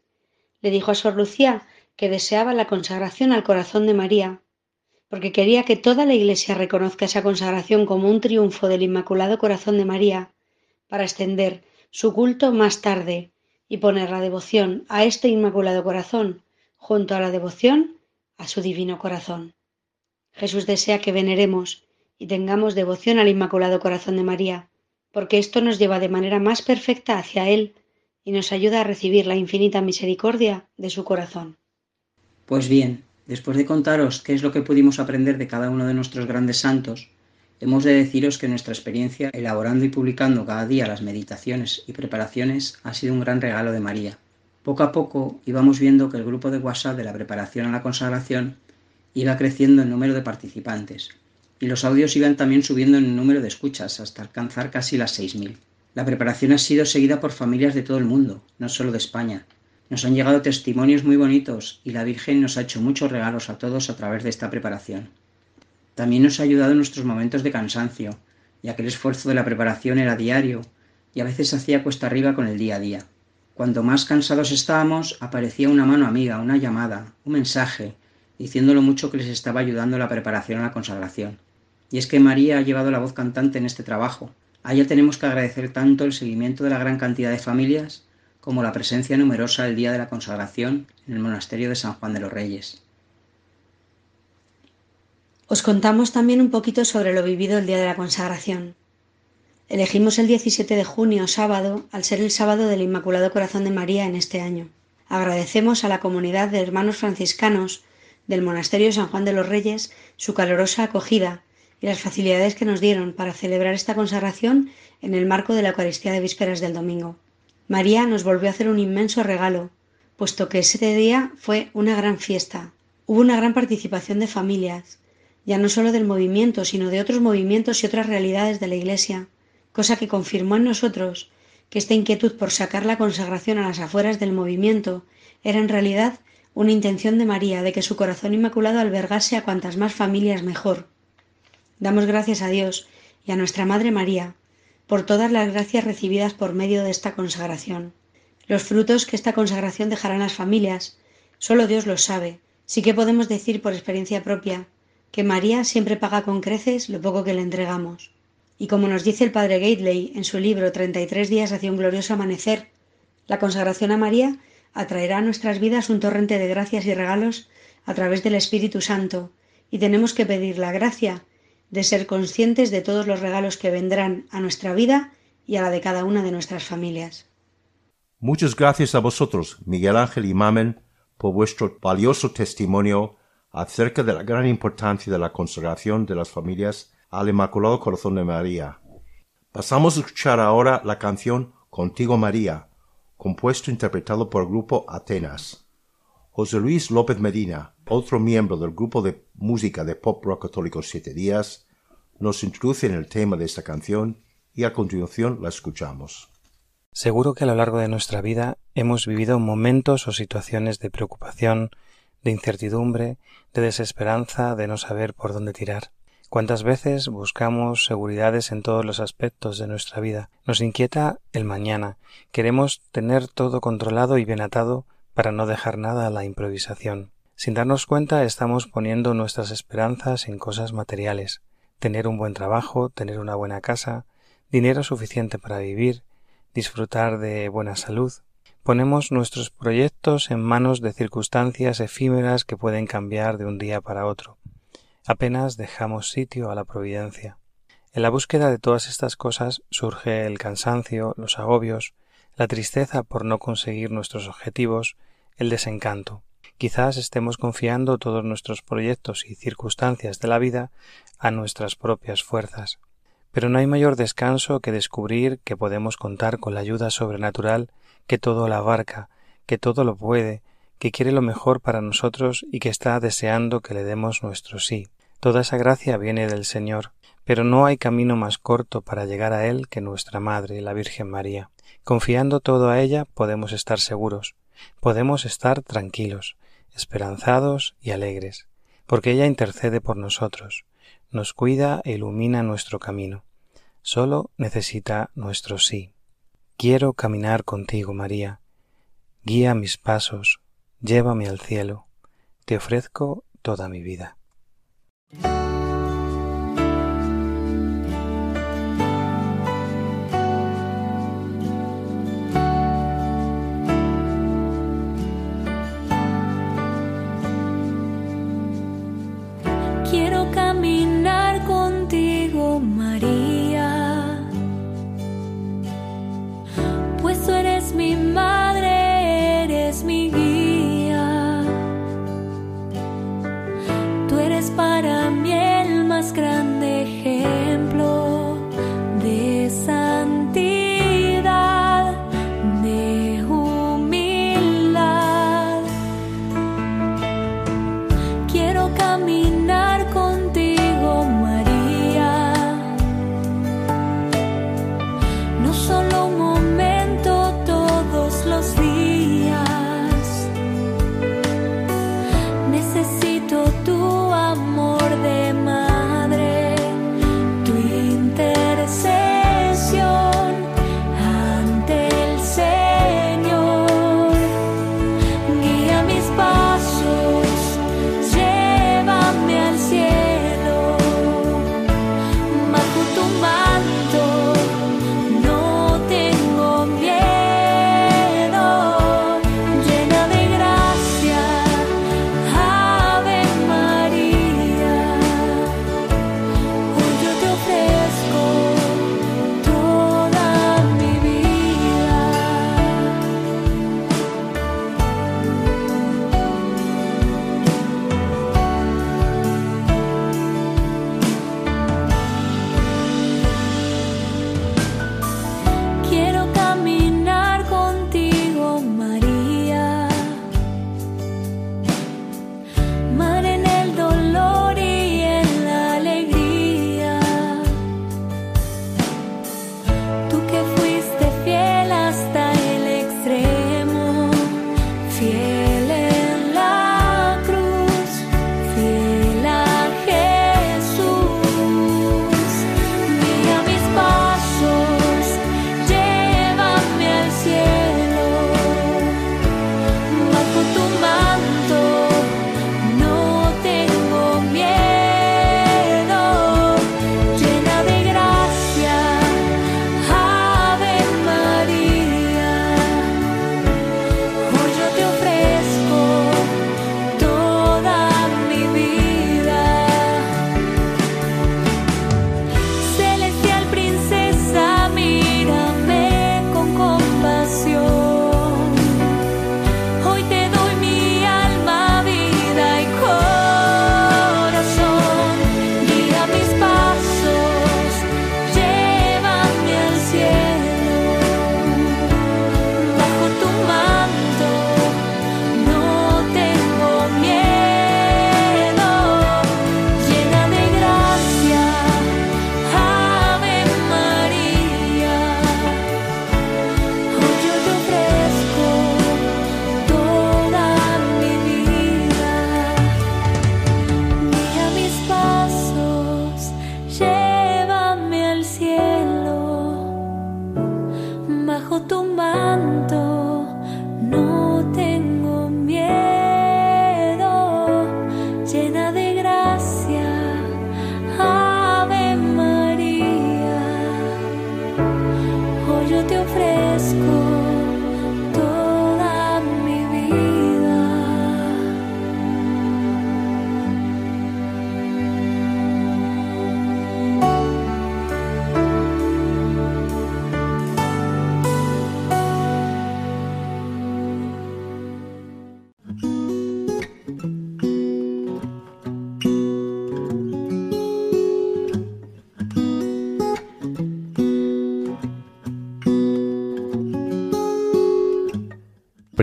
le dijo a Sor Lucía que deseaba la consagración al corazón de María, porque quería que toda la Iglesia reconozca esa consagración como un triunfo del Inmaculado Corazón de María, para extender su culto más tarde y poner la devoción a este Inmaculado Corazón junto a la devoción a su divino corazón. Jesús desea que veneremos y tengamos devoción al Inmaculado Corazón de María, porque esto nos lleva de manera más perfecta hacia Él y nos ayuda a recibir la infinita misericordia de su corazón. Pues bien, después de contaros qué es lo que pudimos aprender de cada uno de nuestros grandes santos, hemos de deciros que nuestra experiencia elaborando y publicando cada día las meditaciones y preparaciones ha sido un gran regalo de María poco a poco íbamos viendo que el grupo de WhatsApp de la preparación a la consagración iba creciendo en número de participantes y los audios iban también subiendo en número de escuchas hasta alcanzar casi las 6.000. La preparación ha sido seguida por familias de todo el mundo, no solo de España. Nos han llegado testimonios muy bonitos y la Virgen nos ha hecho muchos regalos a todos a través de esta preparación. También nos ha ayudado en nuestros momentos de cansancio, ya que el esfuerzo de la preparación era diario y a veces hacía cuesta arriba con el día a día. Cuanto más cansados estábamos, aparecía una mano amiga, una llamada, un mensaje, diciendo lo mucho que les estaba ayudando la preparación a la consagración. Y es que María ha llevado la voz cantante en este trabajo. A ella tenemos que agradecer tanto el seguimiento de la gran cantidad de familias como la presencia numerosa el día de la consagración en el monasterio de San Juan de los Reyes. Os contamos también un poquito sobre lo vivido el día de la consagración. Elegimos el 17 de junio, sábado, al ser el sábado del Inmaculado Corazón de María en este año. Agradecemos a la comunidad de hermanos franciscanos del Monasterio San Juan de los Reyes su calurosa acogida y las facilidades que nos dieron para celebrar esta consagración en el marco de la Eucaristía de Vísperas del Domingo. María nos volvió a hacer un inmenso regalo, puesto que ese día fue una gran fiesta. Hubo una gran participación de familias, ya no solo del movimiento, sino de otros movimientos y otras realidades de la Iglesia cosa que confirmó en nosotros que esta inquietud por sacar la consagración a las afueras del movimiento era en realidad una intención de María de que su corazón inmaculado albergase a cuantas más familias mejor. Damos gracias a Dios y a nuestra Madre María por todas las gracias recibidas por medio de esta consagración. Los frutos que esta consagración dejará en las familias, solo Dios los sabe. Sí que podemos decir por experiencia propia que María siempre paga con creces lo poco que le entregamos. Y como nos dice el padre Gately en su libro 33 días hacia un glorioso amanecer, la consagración a María atraerá a nuestras vidas un torrente de gracias y regalos a través del Espíritu Santo, y tenemos que pedir la gracia de ser conscientes de todos los regalos que vendrán a nuestra vida y a la de cada una de nuestras familias. Muchas gracias a vosotros, Miguel Ángel y Mamen, por vuestro valioso testimonio acerca de la gran importancia de la consagración de las familias al Inmaculado Corazón de María. Pasamos a escuchar ahora la canción Contigo María, compuesto e interpretado por el grupo Atenas. José Luis López Medina, otro miembro del grupo de música de pop rock católico Siete Días, nos introduce en el tema de esta canción y a continuación la escuchamos. Seguro que a lo largo de nuestra vida hemos vivido momentos o situaciones de preocupación, de incertidumbre, de desesperanza, de no saber por dónde tirar. ¿Cuántas veces buscamos seguridades en todos los aspectos de nuestra vida? Nos inquieta el mañana. Queremos tener todo controlado y bien atado para no dejar nada a la improvisación. Sin darnos cuenta estamos poniendo nuestras esperanzas en cosas materiales. Tener un buen trabajo, tener una buena casa, dinero suficiente para vivir, disfrutar de buena salud. Ponemos nuestros proyectos en manos de circunstancias efímeras que pueden cambiar de un día para otro apenas dejamos sitio a la providencia. En la búsqueda de todas estas cosas surge el cansancio, los agobios, la tristeza por no conseguir nuestros objetivos, el desencanto. Quizás estemos confiando todos nuestros proyectos y circunstancias de la vida a nuestras propias fuerzas. Pero no hay mayor descanso que descubrir que podemos contar con la ayuda sobrenatural que todo la abarca, que todo lo puede, que quiere lo mejor para nosotros y que está deseando que le demos nuestro sí. Toda esa gracia viene del Señor, pero no hay camino más corto para llegar a Él que nuestra Madre, la Virgen María. Confiando todo a ella podemos estar seguros, podemos estar tranquilos, esperanzados y alegres, porque ella intercede por nosotros, nos cuida e ilumina nuestro camino. Solo necesita nuestro sí. Quiero caminar contigo, María. Guía mis pasos, llévame al cielo. Te ofrezco toda mi vida. Bye.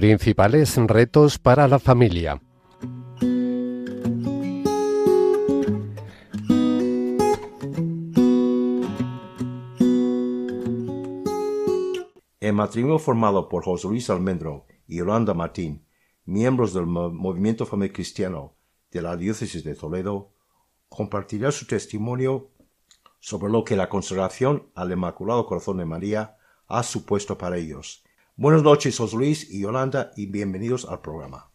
Principales retos para la familia. El matrimonio formado por José Luis Almendro y Yolanda Martín, miembros del Movimiento Familiar Cristiano de la Diócesis de Toledo, compartirá su testimonio sobre lo que la consagración al Inmaculado Corazón de María ha supuesto para ellos Buenas noches, José Luis y Yolanda, y bienvenidos al programa.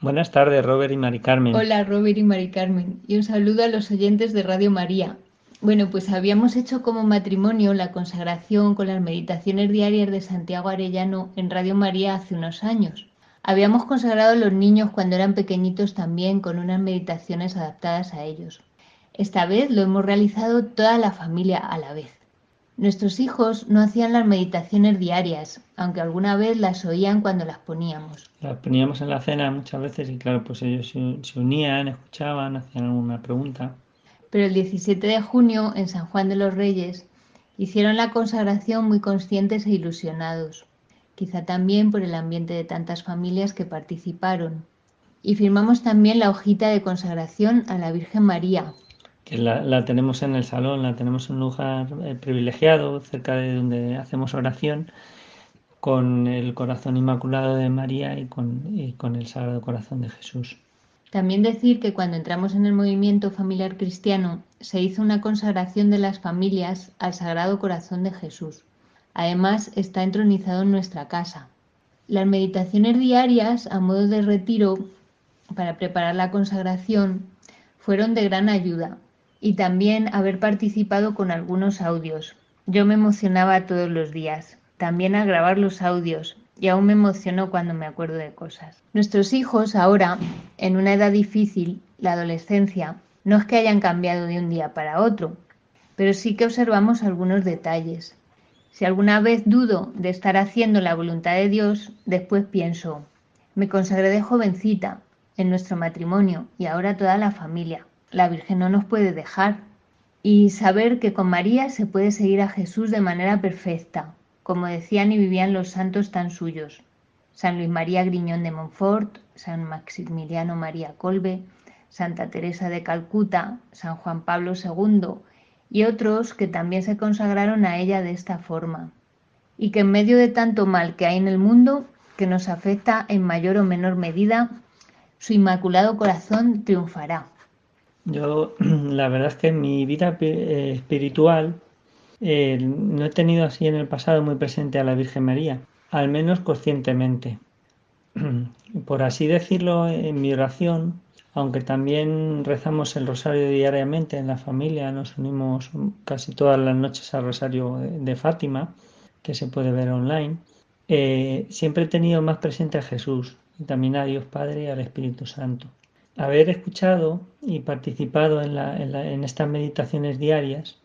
Buenas tardes, Robert y Mari Carmen. Hola, Robert y Mari Carmen, y un saludo a los oyentes de Radio María. Bueno, pues habíamos hecho como matrimonio la consagración con las meditaciones diarias de Santiago Arellano en Radio María hace unos años. Habíamos consagrado a los niños cuando eran pequeñitos también con unas meditaciones adaptadas a ellos. Esta vez lo hemos realizado toda la familia a la vez. Nuestros hijos no hacían las meditaciones diarias, aunque alguna vez las oían cuando las poníamos. Las poníamos en la cena muchas veces y claro, pues ellos se, unían, escuchaban, hacían alguna pregunta pero el 17 de junio, en San Juan de los Reyes, hicieron la consagración muy conscientes e ilusionados, quizá también por el ambiente de tantas familias que participaron. Y firmamos también la hojita de consagración a la Virgen María. Que la, tenemos en el salón, la tenemos en un lugar eh, privilegiado, cerca de donde hacemos oración, con el corazón inmaculado de María y con el Sagrado Corazón de Jesús. También decir que cuando entramos en el movimiento familiar cristiano se hizo una consagración de las familias al Sagrado Corazón de Jesús. Además, está entronizado en nuestra casa. Las meditaciones diarias a modo de retiro para preparar la consagración fueron de gran ayuda y también haber participado con algunos audios. Yo me emocionaba todos los días, también al grabar los audios y aún me emociono cuando me acuerdo de cosas. Nuestros hijos ahora, en una edad difícil, la adolescencia, no es que hayan cambiado de un día para otro, pero sí que observamos algunos detalles. Si alguna vez dudo de estar haciendo la voluntad de Dios, después pienso, me consagré de jovencita en nuestro matrimonio y ahora toda la familia. La Virgen no nos puede dejar. Y saber que con María se puede seguir a Jesús de manera perfecta, como decían y vivían los santos tan suyos. San Luis María Griñón de Montfort, San Maximiliano María Colbe, Santa Teresa de Calcuta, San Juan Pablo II y otros que también se consagraron a ella de esta forma. Y que en medio de tanto mal que hay en el mundo, que nos afecta en mayor o menor medida, su inmaculado corazón triunfará. Yo, la verdad es que en mi vida eh, espiritual eh, no he tenido así en el pasado muy presente a la Virgen María, al menos conscientemente. Por así decirlo, en mi oración, aunque también rezamos el rosario diariamente en la familia, nos unimos casi todas las noches al rosario de Fátima, que se puede ver online, eh, siempre he tenido más presente a Jesús y también a Dios Padre y al Espíritu Santo. Haber escuchado y participado en estas meditaciones diarias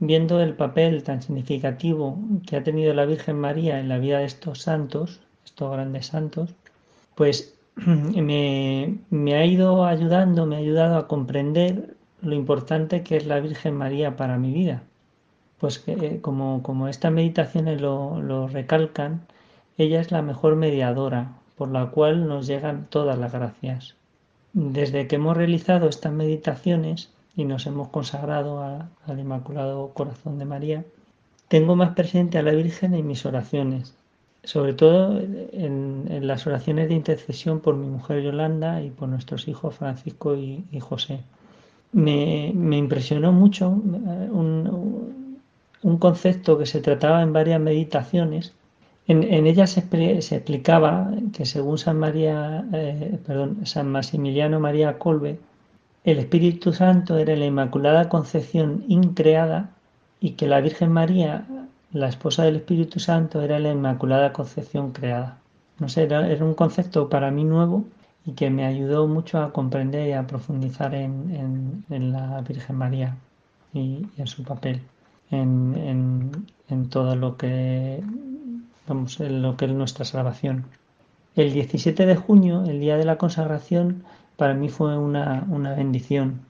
viendo el papel tan significativo que ha tenido la Virgen María en la vida de estos santos, estos grandes santos, pues me, ha ido ayudando, me ha ayudado a comprender lo importante que es la Virgen María para mi vida. Pues que, eh, como, como estas meditaciones lo, lo recalcan, ella es la mejor mediadora por la cual nos llegan todas las gracias. Desde que hemos realizado estas meditaciones, y nos hemos consagrado al Inmaculado Corazón de María, tengo más presente a la Virgen en mis oraciones, sobre todo en, las oraciones de intercesión por mi mujer Yolanda y por nuestros hijos Francisco y, José. Me, impresionó mucho un, concepto que se trataba en varias meditaciones. En, en ellas se, explicaba que según San María, eh, perdón, San Maximiliano María Colbe, el Espíritu Santo era la Inmaculada Concepción increada y que la Virgen María, la esposa del Espíritu Santo, era la Inmaculada Concepción creada. No sé, era, un concepto para mí nuevo y que me ayudó mucho a comprender y a profundizar en, la Virgen María y, en su papel, en, todo lo que, vamos, en lo que es nuestra salvación. El 17 de junio, el día de la consagración, para mí fue una, bendición.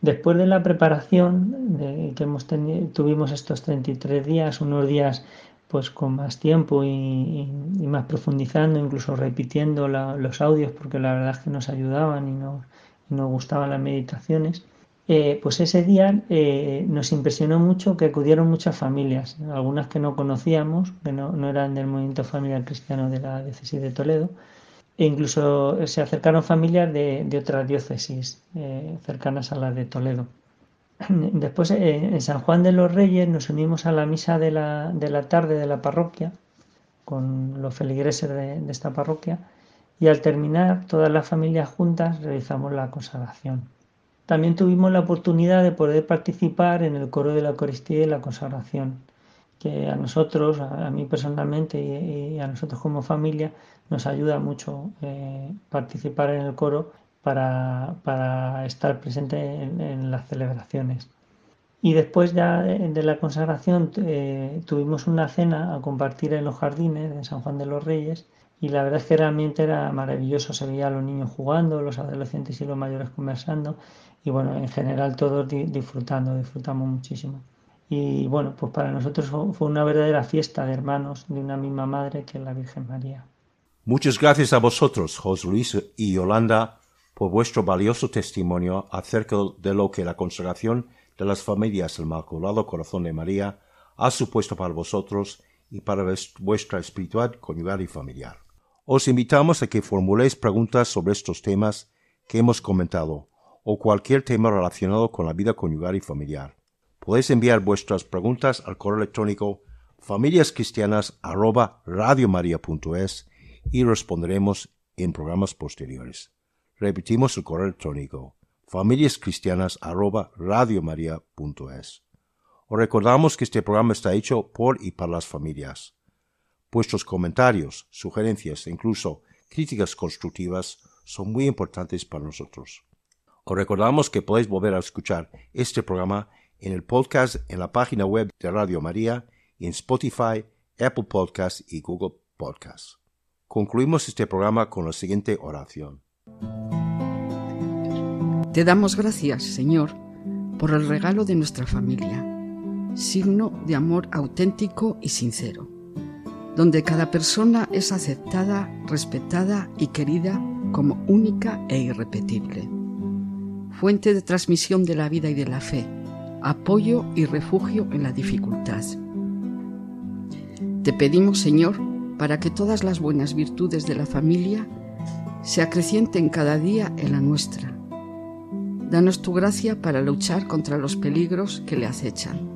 Después de la preparación, que hemos tuvimos estos 33 días, unos días pues con más tiempo y, más profundizando, incluso repitiendo los audios, porque la verdad es que nos ayudaban y, nos gustaban las meditaciones. Eh, pues ese día eh, nos impresionó mucho que acudieron muchas familias, algunas que no conocíamos, que no, eran del movimiento familiar cristiano de la diócesis de Toledo, e incluso se acercaron familias de, otras diócesis eh, cercanas a la de Toledo. Después, en San Juan de los Reyes, nos unimos a la misa de la, tarde de la parroquia con los feligreses de, de esta parroquia y al terminar, todas las familias juntas realizamos la consagración. También tuvimos la oportunidad de poder participar en el coro de la Eucaristía y la consagración, que a nosotros, a mí personalmente y a nosotros como familia, nos ayuda mucho eh, participar en el coro para, estar presente en, las celebraciones. Y después ya de, la consagración eh, tuvimos una cena a compartir en los jardines de San Juan de los Reyes y la verdad es que realmente era maravilloso, se veía a los niños jugando, los adolescentes y los mayores conversando y bueno, en general todos disfrutando, disfrutamos muchísimo. Y bueno, pues para nosotros fue una verdadera fiesta de hermanos de una misma madre que es la Virgen María. Muchas gracias a vosotros, José Luis y Yolanda, por vuestro valioso testimonio acerca de lo que la consagración de las familias del Inmaculado Corazón de María ha supuesto para vosotros y para vuestra espiritualidad conyugal y familiar. Os invitamos a que formuléis preguntas sobre estos temas que hemos comentado o cualquier tema relacionado con la vida conyugal y familiar. Podéis enviar vuestras preguntas al correo electrónico familiascristianas@radiomaria.es y responderemos en programas posteriores. Repetimos el correo electrónico familiascristianas@radiomaria.es. Os recordamos que este programa está hecho por y para las familias. Vuestros comentarios, sugerencias e incluso críticas constructivas son muy importantes para nosotros. Os recordamos que podéis volver a escuchar este programa en el podcast en la página web de Radio María, en Spotify, Apple Podcasts y Google Podcasts. Concluimos este programa con la siguiente oración. Te damos gracias, Señor, por el regalo de nuestra familia, signo de amor auténtico y sincero, donde cada persona es aceptada, respetada y querida como única e irrepetible fuente de transmisión de la vida y de la fe, apoyo y refugio en la dificultad. Te pedimos, Señor, para que todas las buenas virtudes de la familia se acrecienten cada día en la nuestra. Danos tu gracia para luchar contra los peligros que le acechan.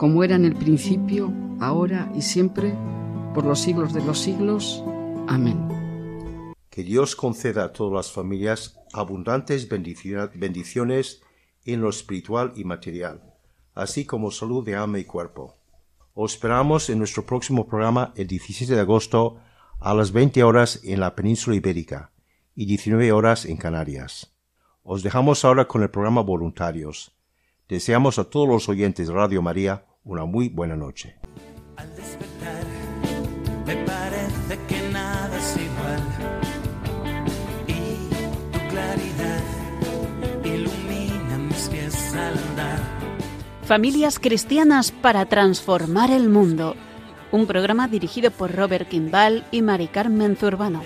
como era en el principio, ahora y siempre, por los siglos de los siglos. Amén. Que Dios conceda a todas las familias abundantes bendiciones en lo espiritual y material, así como salud de alma y cuerpo. Os esperamos en nuestro próximo programa el 17 de agosto a las 20 horas en la península ibérica y 19 horas en Canarias. Os dejamos ahora con el programa Voluntarios. Deseamos a todos los oyentes de Radio María una muy buena noche. Familias Cristianas para Transformar el Mundo. Un programa dirigido por Robert Kimball y Mari Carmen Zurbano.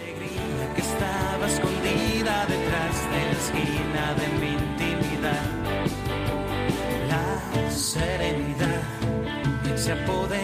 Se apodera